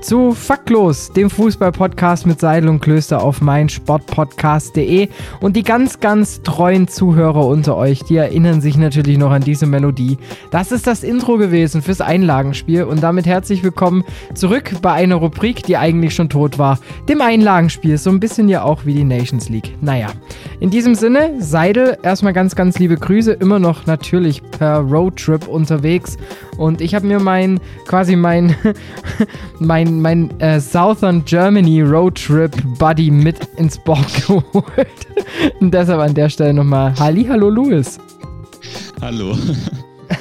zu Faktlos, dem Fußball-Podcast mit Seidel und Klöster auf meinsportpodcast.de. Und die ganz, ganz treuen Zuhörer unter euch, die erinnern sich natürlich noch an diese Melodie. Das ist das Intro gewesen fürs Einlagenspiel und damit herzlich willkommen zurück bei einer Rubrik, die eigentlich schon tot war, dem Einlagenspiel. So ein bisschen ja auch wie die Nations League. Naja, in diesem Sinne, Seidel, erstmal ganz, ganz liebe Grüße, immer noch natürlich per Roadtrip unterwegs. Und ich habe mir mein, quasi mein, mein mein, mein äh, Southern Germany Roadtrip Buddy mit ins Board geholt. Und deshalb an der Stelle nochmal Halli, hallo Louis. Hallo.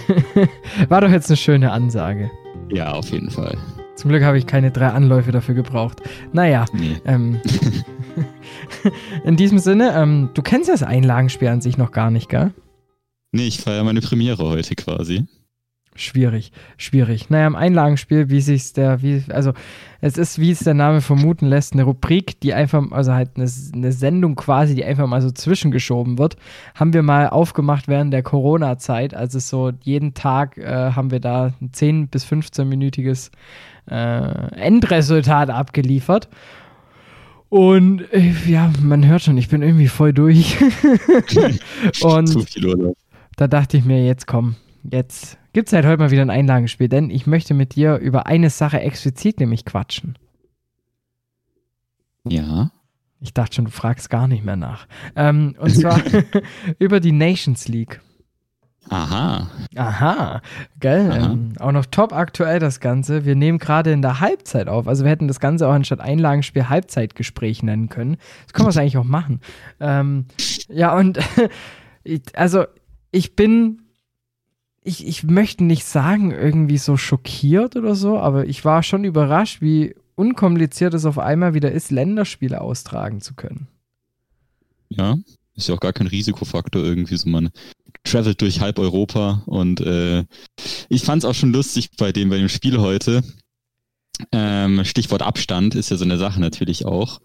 War doch jetzt eine schöne Ansage. Ja, auf jeden Fall. Zum Glück habe ich keine drei Anläufe dafür gebraucht. Naja. Nee. Ähm, in diesem Sinne, ähm, du kennst das Einlagenspiel an sich noch gar nicht, gell? Nee, ich feiere meine Premiere heute quasi schwierig, schwierig. Naja, im Einlagenspiel, wie sich der, wie, also es ist, wie es der Name vermuten lässt, eine Rubrik, die einfach, also halt eine, eine Sendung quasi, die einfach mal so zwischengeschoben wird, haben wir mal aufgemacht während der Corona-Zeit. Also so jeden Tag äh, haben wir da ein 10- bis 15-minütiges äh, Endresultat abgeliefert. Und äh, ja, man hört schon, ich bin irgendwie voll durch. Und da dachte ich mir, jetzt komm, jetzt gibt es halt heute mal wieder ein Einlagenspiel, denn ich möchte mit dir über eine Sache explizit nämlich quatschen. Ja. Ich dachte schon, du fragst gar nicht mehr nach. Ähm, und zwar über die Nations League. Aha. Aha, gell? Aha. Ähm, auch noch top aktuell das Ganze. Wir nehmen gerade in der Halbzeit auf. Also wir hätten das Ganze auch anstatt Einlagenspiel Halbzeitgespräch nennen können. Das können wir es eigentlich auch machen. Ähm, ja, und also ich bin ich, ich möchte nicht sagen, irgendwie so schockiert oder so, aber ich war schon überrascht, wie unkompliziert es auf einmal wieder ist, Länderspiele austragen zu können. Ja, ist ja auch gar kein Risikofaktor irgendwie, so man travelt durch halb Europa und äh, ich fand es auch schon lustig bei dem, bei dem Spiel heute. Ähm, Stichwort Abstand ist ja so eine Sache natürlich auch.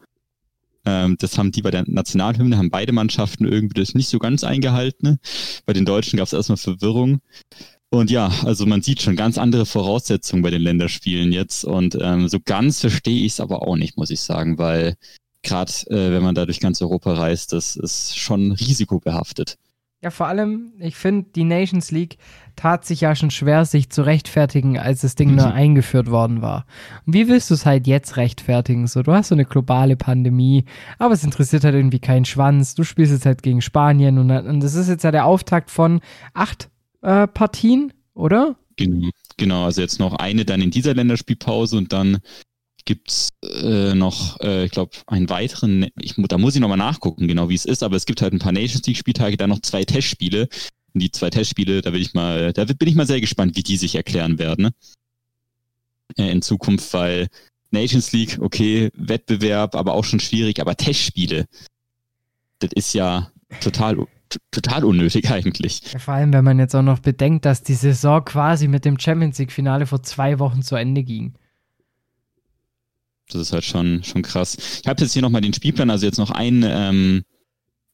Ähm, das haben die bei der Nationalhymne, haben beide Mannschaften irgendwie das nicht so ganz eingehalten. Bei den Deutschen gab es erstmal Verwirrung. Und ja, also man sieht schon ganz andere Voraussetzungen bei den Länderspielen jetzt. Und ähm, so ganz verstehe ich es aber auch nicht, muss ich sagen, weil gerade äh, wenn man da durch ganz Europa reist, das ist schon risikobehaftet. Ja, vor allem, ich finde, die Nations League tat sich ja schon schwer, sich zu rechtfertigen, als das Ding mhm. nur eingeführt worden war. Und wie willst du es halt jetzt rechtfertigen? So, du hast so eine globale Pandemie, aber es interessiert halt irgendwie keinen Schwanz. Du spielst jetzt halt gegen Spanien und, und das ist jetzt ja der Auftakt von acht äh, Partien, oder? Genau, genau, also jetzt noch eine dann in dieser Länderspielpause und dann gibt's äh, noch, äh, ich glaube, einen weiteren, ich, da muss ich nochmal nachgucken, genau wie es ist, aber es gibt halt ein paar Nations League-Spieltage, dann noch zwei Testspiele. Und die zwei Testspiele, da will ich mal, da bin ich mal sehr gespannt, wie die sich erklären werden. Äh, in Zukunft, weil Nations League, okay, Wettbewerb, aber auch schon schwierig, aber Testspiele, das ist ja total total unnötig eigentlich. Vor allem, wenn man jetzt auch noch bedenkt, dass die Saison quasi mit dem Champions League-Finale vor zwei Wochen zu Ende ging. Das ist halt schon, schon krass. Ich habe jetzt hier nochmal den Spielplan, also jetzt noch ein, ähm,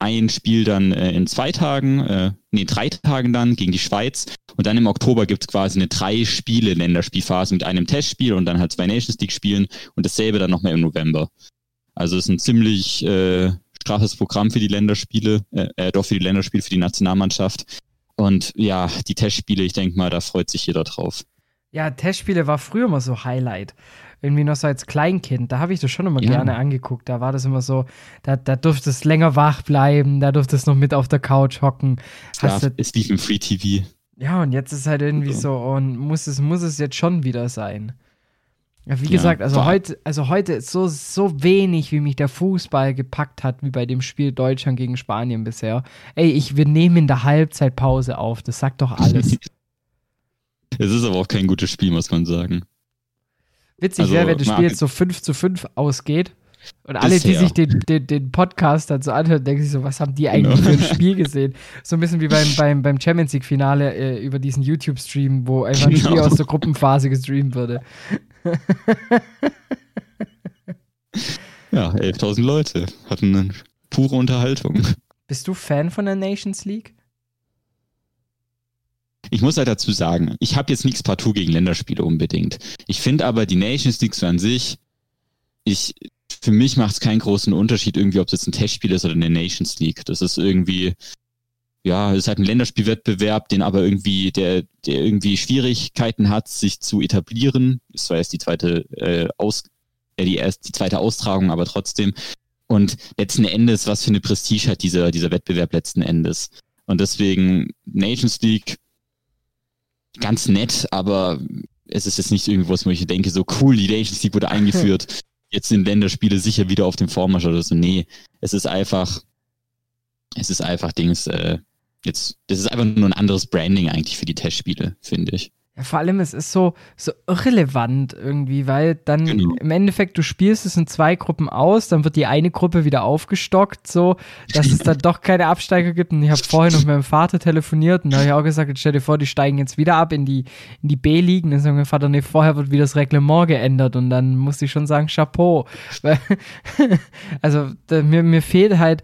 ein Spiel dann äh, in zwei Tagen, äh, nee, drei Tagen dann gegen die Schweiz. Und dann im Oktober gibt es quasi eine drei-Spiele-Länderspielphase mit einem Testspiel und dann halt zwei Nations League-Spielen und dasselbe dann nochmal im November. Also es ist ein ziemlich äh, straffes Programm für die Länderspiele, äh, äh, doch für die Länderspiele, für die Nationalmannschaft. Und ja, die Testspiele, ich denke mal, da freut sich jeder drauf. Ja, Testspiele war früher immer so Highlight irgendwie noch so als Kleinkind, da habe ich das schon immer ja. gerne angeguckt. Da war das immer so, da, da durfte es länger wach bleiben, da durfte es noch mit auf der Couch hocken. Hast ja, es lief im Free TV. Ja, und jetzt ist halt irgendwie so, und muss es, muss es jetzt schon wieder sein. Ja, wie ja, gesagt, also heute, also heute ist so, so wenig, wie mich der Fußball gepackt hat, wie bei dem Spiel Deutschland gegen Spanien bisher. Ey, ich, wir nehmen in der Halbzeitpause auf, das sagt doch alles. es ist aber auch kein gutes Spiel, muss man sagen. Witzig also, wäre, wenn das Spiel jetzt so 5 zu 5 ausgeht. Und alle, die Bisher. sich den, den, den Podcast dann so anhören, denken sich so, was haben die eigentlich Genau. für ein Spiel gesehen? So ein bisschen wie beim, beim, beim Champions League-Finale äh, über diesen YouTube-Stream, wo einfach ein Spiel Genau. aus der Gruppenphase gestreamt wurde. Ja, 11.000 Leute hatten eine pure Unterhaltung. Bist du Fan von der Nations League? Ich muss halt dazu sagen, ich habe jetzt nichts partout gegen Länderspiele unbedingt. Ich finde aber die Nations League so an sich, ich, für mich macht es keinen großen Unterschied irgendwie, ob es jetzt ein Testspiel ist oder eine Nations League. Das ist irgendwie, ja, es ist halt ein Länderspielwettbewerb, den aber irgendwie, der, der irgendwie Schwierigkeiten hat, sich zu etablieren. Das war jetzt die zweite äh, Aus, äh, die erst die zweite Austragung, aber trotzdem. Und letzten Endes, was für eine Prestige hat dieser, dieser Wettbewerb letzten Endes? Und deswegen Nations League ganz nett, aber es ist jetzt nicht irgendwas, wo ich denke, so cool, die Nations League wurde eingeführt. Jetzt sind Länderspiele sicher wieder auf dem Vormarsch oder so. Nee, es ist einfach, es ist einfach Dings, äh, jetzt, das ist einfach nur ein anderes Branding eigentlich für die Testspiele, finde ich. Ja, vor allem, es ist so, so irrelevant irgendwie, weil dann Genau. im Endeffekt, du spielst es in zwei Gruppen aus, dann wird die eine Gruppe wieder aufgestockt, so, dass es dann doch keine Absteiger gibt. Und ich habe vorhin noch mit meinem Vater telefoniert und da habe ich auch gesagt, stell dir vor, die steigen jetzt wieder ab in die, in die B-Ligen. Dann sagt mein Vater, nee, vorher wird wieder das Reglement geändert und dann musste ich schon sagen, Chapeau. Weil, also da, mir, mir fehlt halt,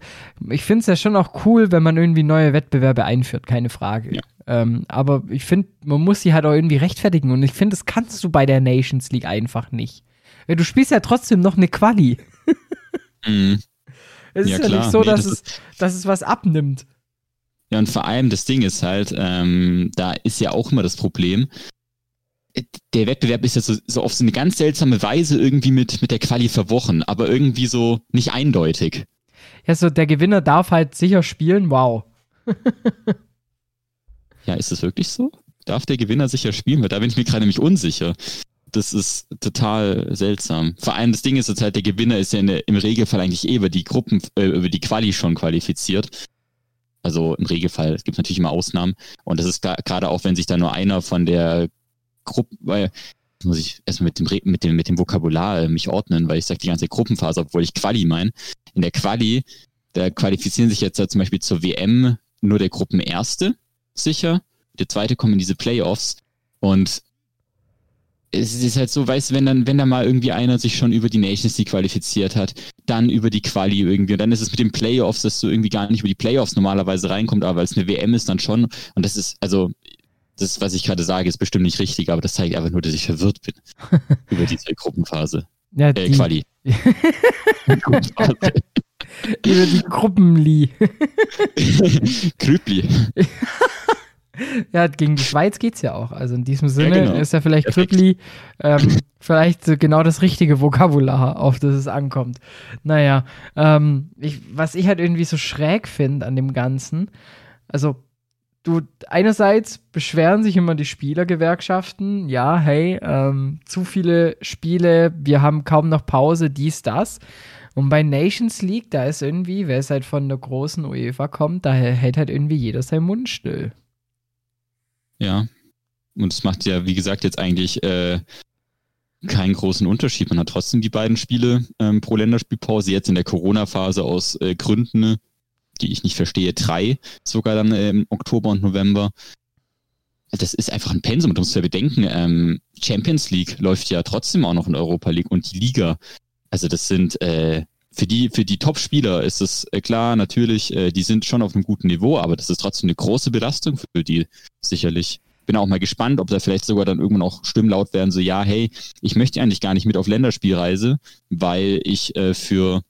ich finde es ja schon auch cool, wenn man irgendwie neue Wettbewerbe einführt, keine Frage. Ja. Ähm, aber ich finde, man muss sie halt auch irgendwie rechtfertigen und ich finde, das kannst du bei der Nations League einfach nicht. Weil du spielst ja trotzdem noch eine Quali. Mhm. Es ist Ja, ja, klar. nicht so, Nee, dass, das es, dass es was abnimmt. Ja, und vor allem das Ding ist halt, ähm, da ist ja auch immer das Problem. Der Wettbewerb ist ja so, so auf so eine ganz seltsame Weise irgendwie mit, mit der Quali verwochen, aber irgendwie so nicht eindeutig. Ja, so der Gewinner darf halt sicher spielen, wow. Ja, ist es wirklich so? Darf der Gewinner sicher spielen? Weil da bin ich mir gerade nämlich unsicher. Das ist total seltsam. Vor allem das Ding ist jetzt halt, der Gewinner ist ja der, im Regelfall eigentlich eh über die Gruppen, äh, über die Quali schon qualifiziert. Also im Regelfall, es gibt natürlich immer Ausnahmen. Und das ist gerade auch, wenn sich da nur einer von der Gruppe, weil jetzt muss ich erstmal mit dem, mit dem, mit dem Vokabular äh, mich ordnen, weil ich sage die ganze Gruppenphase, obwohl ich Quali meine. In der Quali, da qualifizieren sich jetzt ja zum Beispiel zur WM nur der Gruppenerste sicher. Der zweite kommt in diese Playoffs. Und es ist halt so, weißt du, wenn dann, wenn da mal irgendwie einer sich schon über die Nations League qualifiziert hat, dann über die Quali irgendwie. Und dann ist es mit den Playoffs, dass du irgendwie gar nicht über die Playoffs normalerweise reinkommst, aber weil es eine WM ist, dann schon. Und das ist, also, das, was ich gerade sage, ist bestimmt nicht richtig, aber das zeigt einfach nur, dass ich verwirrt bin über diese Gruppenphase. Ja, Äh, die, Quali. Gruppenphase. über die Gruppenli. Krüppli. Ja, gegen die Schweiz geht's ja auch. Also in diesem Sinne genau. ist ja vielleicht. Krüppli ähm, vielleicht so genau das richtige Vokabular, auf das es ankommt. Naja, ähm, ich, was ich halt irgendwie so schräg finde an dem Ganzen, also du, einerseits beschweren sich immer die Spielergewerkschaften, ja, hey, ähm, zu viele Spiele, wir haben kaum noch Pause, dies, das. Und bei Nations League, da ist irgendwie, wer es halt von der großen UEFA kommt, da hält halt irgendwie jeder seinen Mund still. Ja. Und es macht ja, wie gesagt, jetzt eigentlich äh, keinen großen Unterschied. Man hat trotzdem die beiden Spiele ähm, pro Länderspielpause, jetzt in der Corona-Phase aus äh, Gründen, die ich nicht verstehe, drei sogar dann äh, im Oktober und November. Das ist einfach ein Pensum, du musst ja bedenken, ähm, Champions League läuft ja trotzdem auch noch in Europa League und die Liga. Also das sind äh, für die, für die Top-Spieler ist es äh, klar, natürlich, äh, die sind schon auf einem guten Niveau, aber das ist trotzdem eine große Belastung für die sicherlich. Bin auch mal gespannt, ob da vielleicht sogar dann irgendwann auch Stimmen laut werden, so ja, hey, ich möchte eigentlich gar nicht mit auf Länderspielreise, weil ich äh, für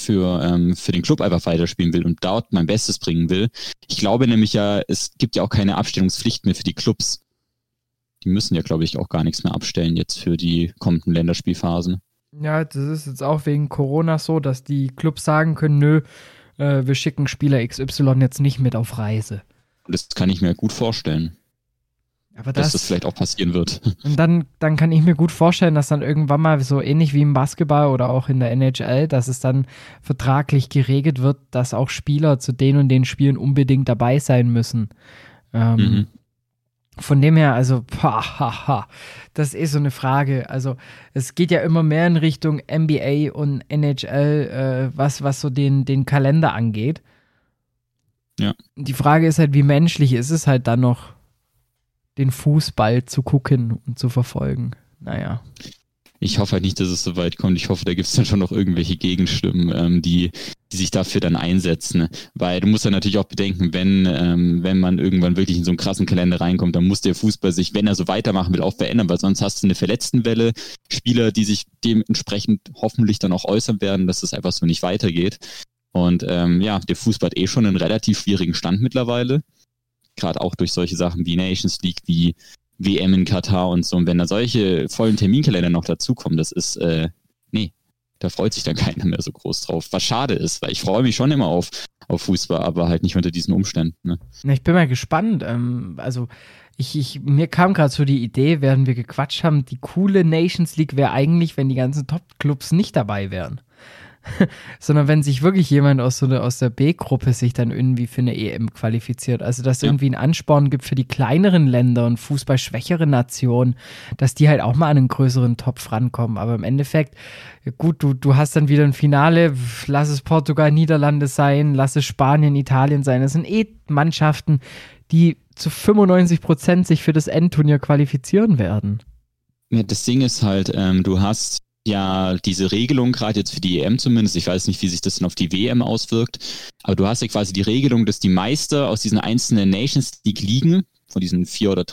für, ähm, für den Club einfach weiterspielen will und dort mein Bestes bringen will. Ich glaube nämlich ja, es gibt ja auch keine Abstellungspflicht mehr für die Clubs. Die müssen ja, glaube ich, auch gar nichts mehr abstellen jetzt für die kommenden Länderspielphasen. Ja, das ist jetzt auch wegen Corona so, dass die Clubs sagen können, nö, äh, wir schicken Spieler XY jetzt nicht mit auf Reise. Das kann ich mir gut vorstellen, Aber dass das, das vielleicht auch passieren wird. und dann, dann kann ich mir gut vorstellen, dass dann irgendwann mal so ähnlich wie im Basketball oder auch in der NHL, dass es dann vertraglich geregelt wird, dass auch Spieler zu den und den Spielen unbedingt dabei sein müssen. Ähm, Mhm. Von dem her, also, pah, ha, ha, das ist eh so eine Frage. Also, es geht ja immer mehr in Richtung NBA und NHL, äh, was, was so den, den Kalender angeht. Ja. Die Frage ist halt, wie menschlich ist es halt dann noch, den Fußball zu gucken und zu verfolgen. Naja. Ich hoffe halt nicht, dass es so weit kommt. Ich hoffe, da gibt es dann schon noch irgendwelche Gegenstimmen, ähm, die, die sich dafür dann einsetzen. Weil du musst ja natürlich auch bedenken, wenn, ähm, wenn man irgendwann wirklich in so einen krassen Kalender reinkommt, dann muss der Fußball sich, wenn er so weitermachen will, auch verändern, weil sonst hast du eine Verletztenwelle, Spieler, die sich dementsprechend hoffentlich dann auch äußern werden, dass es einfach so nicht weitergeht. Und ähm, ja, der Fußball hat eh schon einen relativ schwierigen Stand mittlerweile. Gerade auch durch solche Sachen wie Nations League, wie WM in Katar und so. Und wenn da solche vollen Terminkalender noch dazukommen, das ist, äh, da freut sich dann keiner mehr so groß drauf. Was schade ist, weil ich freue mich schon immer auf, auf Fußball, aber halt nicht unter diesen Umständen. Ne? Ich bin mal gespannt. Ähm, also ich, ich, mir kam gerade so die Idee, während wir gequatscht haben, die coole Nations League wäre eigentlich, wenn die ganzen Top-Clubs nicht dabei wären. sondern wenn sich wirklich jemand aus so eine, aus der B-Gruppe sich dann irgendwie für eine EM qualifiziert. Also dass ja. irgendwie ein Ansporn gibt für die kleineren Länder und fußballschwächere Nationen, dass die halt auch mal an einen größeren Topf rankommen. Aber im Endeffekt, gut, du, du hast dann wieder ein Finale, lass es Portugal, Niederlande sein, lass es Spanien, Italien sein. Das sind eh Mannschaften, die zu 95 Prozent sich für das Endturnier qualifizieren werden. Ja, das Ding ist halt, ähm, du hast ja diese Regelung, gerade jetzt für die EM zumindest, ich weiß nicht, wie sich das dann auf die WM auswirkt, aber du hast ja quasi die Regelung, dass die Meister aus diesen einzelnen Nations League liegen, von diesen vier oder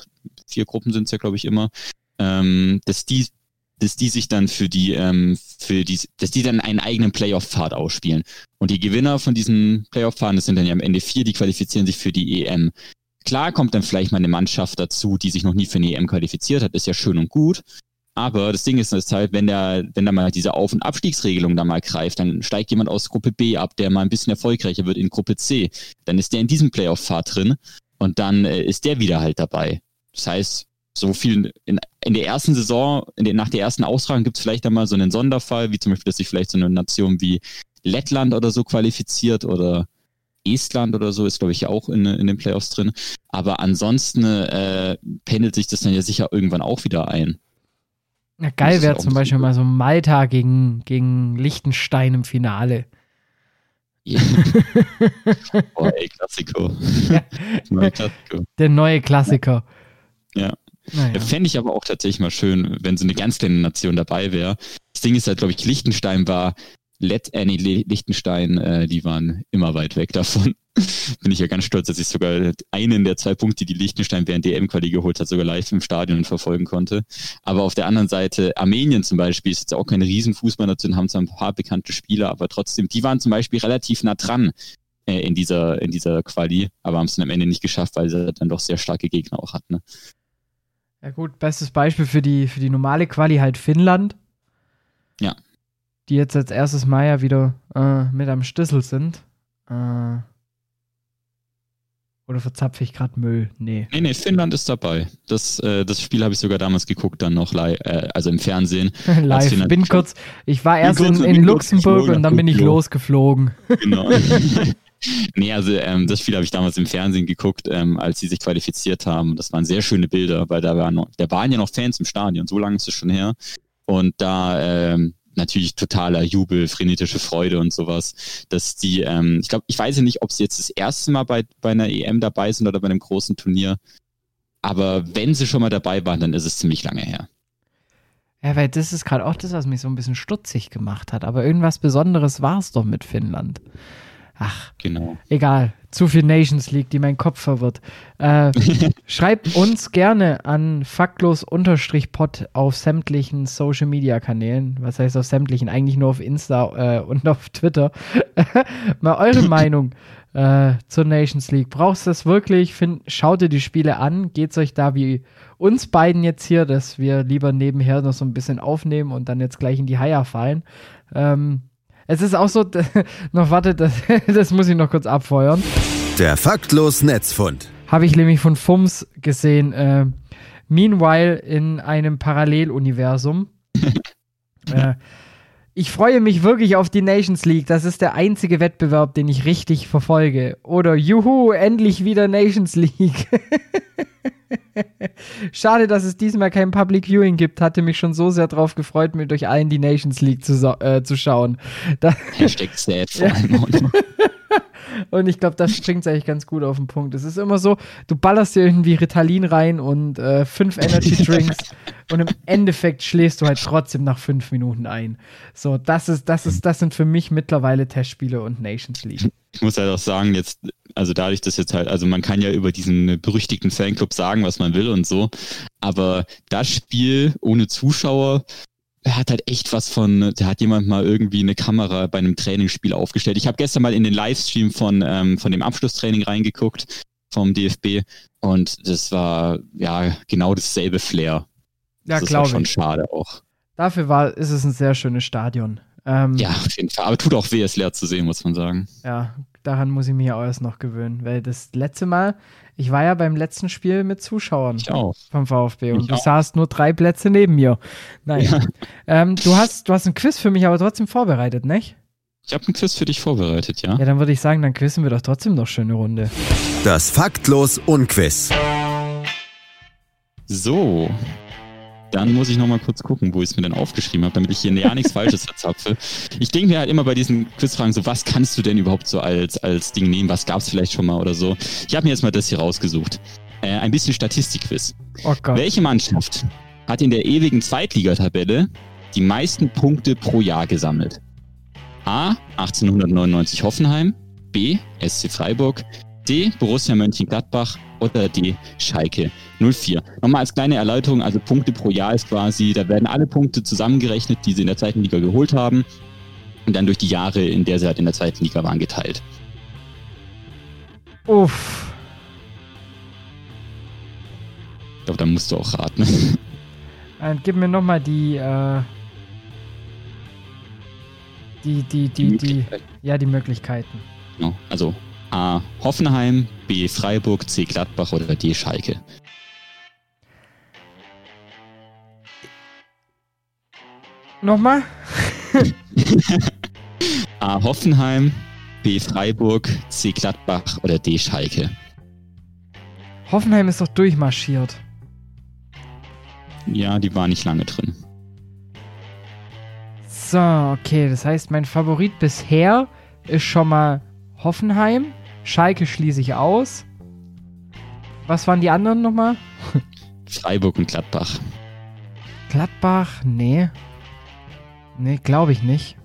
vier Gruppen sind es ja, glaube ich, immer, ähm, dass die dass die sich dann für die, ähm, für die, dass die dann einen eigenen Playoff-Pfad ausspielen. Und die Gewinner von diesen Playoff-Pfaden, das sind dann ja am Ende vier, die qualifizieren sich für die EM. Klar kommt dann vielleicht mal eine Mannschaft dazu, die sich noch nie für eine EM qualifiziert hat, ist ja schön und gut. Aber das Ding ist, ist halt, wenn der, wenn da mal diese Auf- und Abstiegsregelung da mal greift, dann steigt jemand aus Gruppe B ab, der mal ein bisschen erfolgreicher wird in Gruppe C. Dann ist der in diesem Playoff-Pfad drin und dann äh, ist der wieder halt dabei. Das heißt, so viel in, in der ersten Saison, der, nach der ersten Austragung gibt es vielleicht einmal so einen Sonderfall, wie zum Beispiel, dass sich vielleicht so eine Nation wie Lettland oder so qualifiziert oder Estland oder so ist, glaube ich, auch in, in den Playoffs drin. Aber ansonsten äh, pendelt sich das dann ja sicher irgendwann auch wieder ein. Ja, geil wäre zum Beispiel mal so Malta gegen, gegen Liechtenstein im Finale. Oh, ey, Klassiko. Ja. Neue Klassiko. Der neue Klassiker. Ja. Naja. Fände ich aber auch tatsächlich mal schön, wenn so eine ganz kleine Nation dabei wäre. Das Ding ist halt, glaube ich, Liechtenstein war Let, äh, nee, Liechtenstein, äh, die waren immer weit weg davon. Bin ich ja ganz stolz, dass ich sogar einen der zwei Punkte, die Liechtenstein während DM-Quali geholt hat, sogar live im Stadion verfolgen konnte. Aber auf der anderen Seite, Armenien zum Beispiel, ist jetzt auch keine Riesenfußballnation, haben zwar ein paar bekannte Spieler, aber trotzdem, die waren zum Beispiel relativ nah dran äh, in dieser, in dieser Quali, aber haben es dann am Ende nicht geschafft, weil sie dann doch sehr starke Gegner auch hatten. Ne? Ja gut, bestes Beispiel für die, für die normale Quali halt Finnland. Ja die jetzt als erstes Mal ja wieder äh, mit am Schlüssel sind. Äh, oder verzapfe ich gerade Müll? Nee. Nee, nee, Finnland ist dabei. Das, äh, das Spiel habe ich sogar damals geguckt, dann noch live, äh, also im Fernsehen. live. Bin kurz, ich war erst in, in Luxemburg und dann bin ich losgeflogen. Genau. nee, also ähm, das Spiel habe ich damals im Fernsehen geguckt, ähm, als sie sich qualifiziert haben. Das waren sehr schöne Bilder, weil da waren, da waren ja noch Fans im Stadion, so lange ist es schon her. Und da, ähm, natürlich totaler Jubel, frenetische Freude und sowas, dass die, ähm, ich glaube, ich weiß ja nicht, ob sie jetzt das erste Mal bei, bei einer EM dabei sind oder bei einem großen Turnier, aber wenn sie schon mal dabei waren, dann ist es ziemlich lange her. Ja, weil das ist gerade auch das, was mich so ein bisschen stutzig gemacht hat. Aber irgendwas Besonderes war es doch mit Finnland. Ach, genau. egal. Zu viel Nations League, die mein Kopf verwirrt. Äh, schreibt uns gerne an faktlos-pod auf sämtlichen Social Media Kanälen. Was heißt auf sämtlichen? Eigentlich nur auf Insta äh, und auf Twitter. Mal eure Meinung äh, zur Nations League. Brauchst du das wirklich? Find, schaut ihr die Spiele an? Geht es euch da wie uns beiden jetzt hier, dass wir lieber nebenher noch so ein bisschen aufnehmen und dann jetzt gleich in die Haier fallen? Ähm, es ist auch so, noch warte, das, das muss ich noch kurz abfeuern. Der faktlos Netzfund. Habe ich nämlich von FUMS gesehen. Äh, meanwhile in einem Paralleluniversum. äh, ich freue mich wirklich auf die Nations League. Das ist der einzige Wettbewerb, den ich richtig verfolge. Oder juhu, endlich wieder Nations League. Schade, dass es diesmal kein Public Viewing gibt. Hatte mich schon so sehr drauf gefreut, mir durch allen die Nations League zu, äh, zu schauen. Da Hashtag sad vor allem. Und ich glaube, das springt eigentlich ganz gut auf den Punkt. Es ist immer so, du ballerst dir irgendwie Ritalin rein und äh, fünf Energy Drinks und im Endeffekt schläfst du halt trotzdem nach fünf Minuten ein. So, das ist, das ist, das sind für mich mittlerweile Testspiele und Nations League. Ich muss halt auch sagen, jetzt, also dadurch, dass jetzt halt, also man kann ja über diesen berüchtigten Fanclub sagen, was man will und so, aber das Spiel ohne Zuschauer er hat halt echt was von, da hat jemand mal irgendwie eine Kamera bei einem Trainingsspiel aufgestellt. Ich habe gestern mal in den Livestream von, ähm, von dem Abschlusstraining reingeguckt vom DFB und das war ja genau dasselbe Flair. Ja, das war schon ich. schade auch. Dafür war, ist es ein sehr schönes Stadion. Ähm, Ja, auf jeden Fall. Aber tut auch weh, es leer zu sehen, muss man sagen. Ja, daran muss ich mich auch erst noch gewöhnen, weil das letzte Mal, ich war ja beim letzten Spiel mit Zuschauern Ich auch. vom VfB und Ich du auch. saßt nur drei Plätze neben mir. Nein. Ja. Ähm, du, hast, du hast ein Quiz für mich aber trotzdem vorbereitet, nicht? Ich habe einen Quiz für dich vorbereitet, ja? Ja, dann würde ich sagen, dann quizzen wir doch trotzdem noch schöne Runde. Das Faktlos Unquiz. So. Dann muss ich noch mal kurz gucken, wo ich es mir denn aufgeschrieben habe, damit ich hier ja nichts Falsches verzapfe. Ich denke mir halt immer bei diesen Quizfragen so, was kannst du denn überhaupt so als, als Ding nehmen? Was gab es vielleicht schon mal oder so? Ich habe mir jetzt mal das hier rausgesucht. Äh, ein bisschen Statistikquiz. Oh Gott. Welche Mannschaft hat in der ewigen Zweitligatabelle die meisten Punkte pro Jahr gesammelt? A. 1899 Hoffenheim, B. SC Freiburg, D. Borussia Mönchengladbach oder D. Schalke 04. Nochmal als kleine Erläuterung, also Punkte pro Jahr ist quasi, da werden alle Punkte zusammengerechnet, die sie in der zweiten Liga geholt haben und dann durch die Jahre, in der sie halt in der zweiten Liga waren, geteilt. Uff. Ich glaube, da musst du auch raten. Dann gib mir nochmal die, äh, die, die, die, die, ja, die Möglichkeiten. Genau. Also A. Hoffenheim, B. Freiburg, C. Gladbach oder D. Schalke. Nochmal? A. Hoffenheim, B. Freiburg, C. Gladbach oder D. Schalke. Hoffenheim ist doch durchmarschiert. Ja, die war nicht lange drin. So, okay, das heißt, mein Favorit bisher ist schon mal Hoffenheim. Schalke schließe ich aus. Was waren die anderen nochmal? Freiburg und Gladbach. Gladbach? Nee. Nee, glaube ich nicht.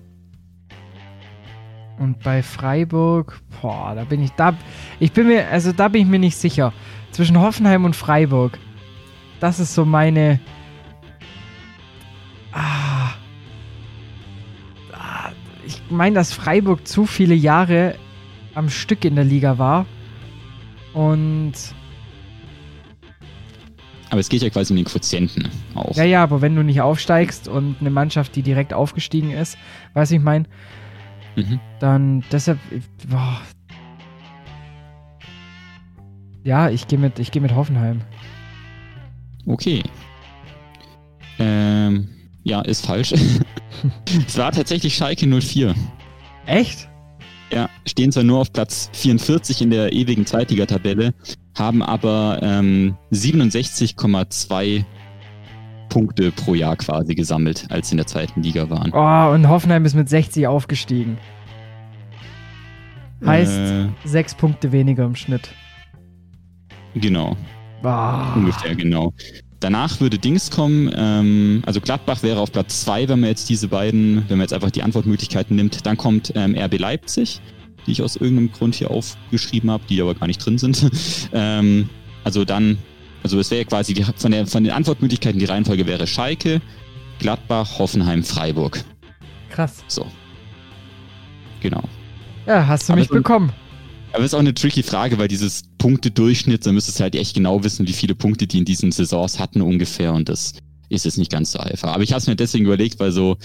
Und bei Freiburg, boah, da bin ich, da, ich bin mir, also da bin ich mir nicht sicher. Zwischen Hoffenheim und Freiburg. Das ist so meine. Ah. Ah, Ich meine, dass Freiburg zu viele Jahre am Stück in der Liga war. Und Aber es geht ja quasi um den Quotienten auch. Ja, ja, aber wenn du nicht aufsteigst und eine Mannschaft, die direkt aufgestiegen ist, weiß ich mein, Mhm. dann deshalb. Boah. Ja, ich gehe mit, ich geh mit Hoffenheim. Okay. Ähm, ja, ist falsch. es war tatsächlich Schalke 04. Echt? Ja, stehen zwar nur auf Platz 44 in der ewigen Zweitligatabelle, haben aber ähm, 67,2 Punkte pro Jahr quasi gesammelt, als sie in der zweiten Liga waren. Oh, und Hoffenheim ist mit 60 aufgestiegen. Heißt Äh, sechs Punkte weniger im Schnitt. genau, Ah. ungefähr genau. Danach würde Dings kommen, ähm, also Gladbach wäre auf Platz 2, wenn man jetzt diese beiden, wenn man jetzt einfach die Antwortmöglichkeiten nimmt. Dann kommt ähm, RB Leipzig, die ich aus irgendeinem Grund hier aufgeschrieben habe, die aber gar nicht drin sind. ähm, also dann, also es wäre quasi die, von, der, von den Antwortmöglichkeiten die Reihenfolge wäre Schalke, Gladbach, Hoffenheim, Freiburg. Krass. So. Genau. Ja, hast du Aber mich bekommen. Aber es ist auch eine tricky Frage, weil dieses Punktedurchschnitt, da müsstest du halt echt genau wissen, wie viele Punkte die in diesen Saisons hatten ungefähr und das ist jetzt nicht ganz so einfach. Aber ich habe es mir deswegen überlegt, weil so,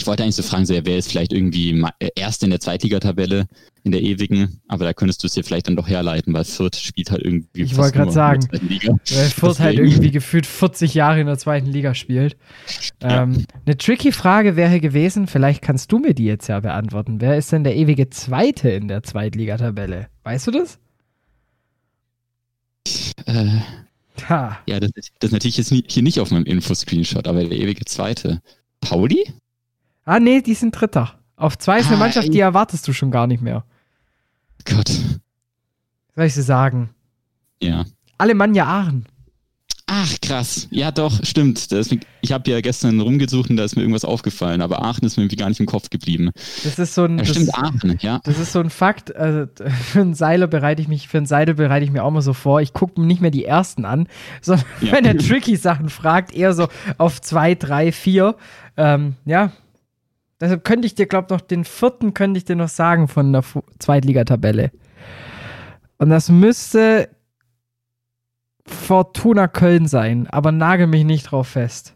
ich wollte eigentlich so fragen, so, wer ist vielleicht irgendwie äh, erst in der Zweitligatabelle, in der ewigen, aber da könntest du es dir vielleicht dann doch herleiten, weil Fürth spielt halt irgendwie Ich wollte nur sagen. Weil Fürth halt irgendwie gefühlt 40 Jahre in der zweiten Liga spielt. Ähm, eine tricky Frage wäre gewesen, vielleicht kannst du mir die jetzt ja beantworten. Wer ist denn der ewige Zweite in der Zweitligatabelle? Weißt du das? Äh, Ha. Ja, das, das ist natürlich jetzt hier nicht auf meinem Info-Screenshot, aber der ewige Zweite. Pauli? Ah, nee, die sind Dritter. Auf zwei ist eine Ah, Mannschaft, die erwartest du schon gar nicht mehr. Gott. Soll ich sie sagen? Ja. Alemannia Aachen. Ach, krass. Ja, doch, stimmt. Mir, ich habe ja gestern rumgesucht und da ist mir irgendwas aufgefallen, aber Aachen ist mir irgendwie gar nicht im Kopf geblieben. Das ist so ein. Ja, das, stimmt, Aachen, ja. das ist so ein Fakt. Also, für einen Seiler bereite ich mich, für einen Seidel bereite ich mir auch mal so vor. Ich gucke mir nicht mehr die ersten an, sondern Ja. wenn er tricky Sachen fragt, eher so auf zwei, drei, vier. Ähm, ja. Deshalb könnte ich dir, glaube noch den vierten könnte ich dir noch sagen von der Zweitligatabelle. Und das müsste Fortuna Köln sein, aber nagel mich nicht drauf fest.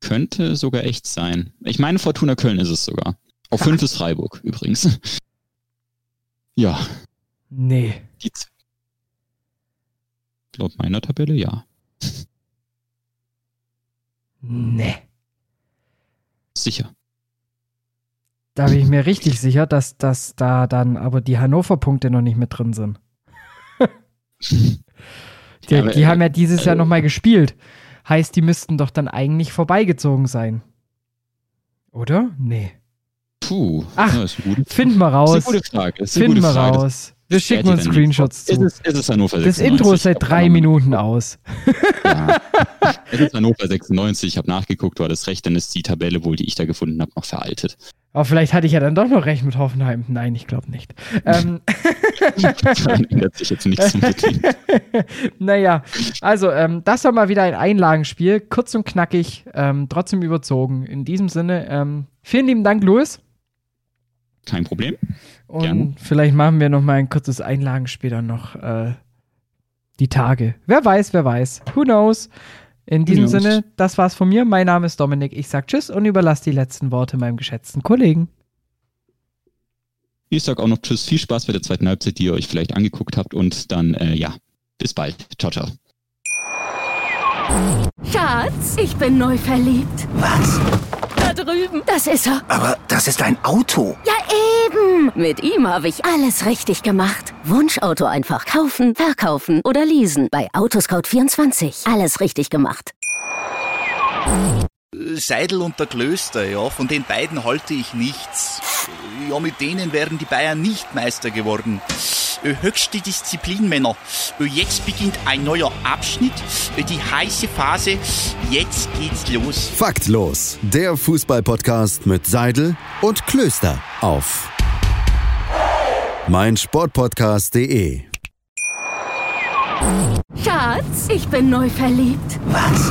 Könnte sogar echt sein. Ich meine, Fortuna Köln ist es sogar. Auf 5 ist Freiburg übrigens. Ja, Nee. die laut meiner Tabelle ja. Nee. Sicher. Da bin ich mir richtig sicher, dass, dass da dann aber die Hannover-Punkte noch nicht mit drin sind. Die, Ja, aber, die äh, haben ja dieses Jahr äh, nochmal gespielt. Heißt, die müssten doch dann eigentlich vorbeigezogen sein. Oder? Nee. Puh. Ach, ja, gute, Finden wir ist raus. eine gute Frage. Ist eine Finden gute wir Frage. raus. Wir Das schicken uns Screenshots Ist zu. es, ist es Hannover Das 96? Intro ist seit drei Minuten aus. Ja. Es ist Hannover 96, ich habe nachgeguckt, du hattest recht, dann ist die Tabelle wohl, die ich da gefunden habe, noch veraltet. Aber vielleicht hatte ich ja dann doch noch recht mit Hoffenheim. Nein, ich glaube nicht. ähm, ändert sich jetzt nichts unbedingt. naja, also ähm, das war mal wieder ein Einlagenspiel. Kurz und knackig, ähm, trotzdem überzogen. In diesem Sinne, ähm, vielen lieben Dank, Louis. Kein Problem. Und Gerne. vielleicht machen wir noch mal ein kurzes Einlagenspiel dann noch äh, die Tage. Wer weiß, wer weiß. Who knows? In diesem knows? Sinne, das war's von mir. Mein Name ist Dominik. Ich sag Tschüss und überlasse die letzten Worte meinem geschätzten Kollegen. Ich sag auch noch Tschüss, viel Spaß bei der zweiten Halbzeit, die ihr euch vielleicht angeguckt habt und dann, äh, ja, bis bald. Ciao, ciao. Schatz, ich bin neu verliebt. Was? Drüben. Das ist er. Aber das ist ein Auto. Ja, eben. Mit ihm habe ich alles richtig gemacht. Wunschauto einfach kaufen, verkaufen oder leasen. Bei Autoscout24. Alles richtig gemacht. Seidel und der Klöster, ja, von den beiden halte ich nichts. Ja, mit denen wären die Bayern nicht Meister geworden. Äh, Höchste Disziplin, Männer. Äh, Jetzt beginnt ein neuer Abschnitt, äh, die heiße Phase. Jetzt geht's los. Faktlos, der Fußballpodcast mit Seidel und Klöster auf meinsportpodcast.de. Schatz, ich bin neu verliebt. Was?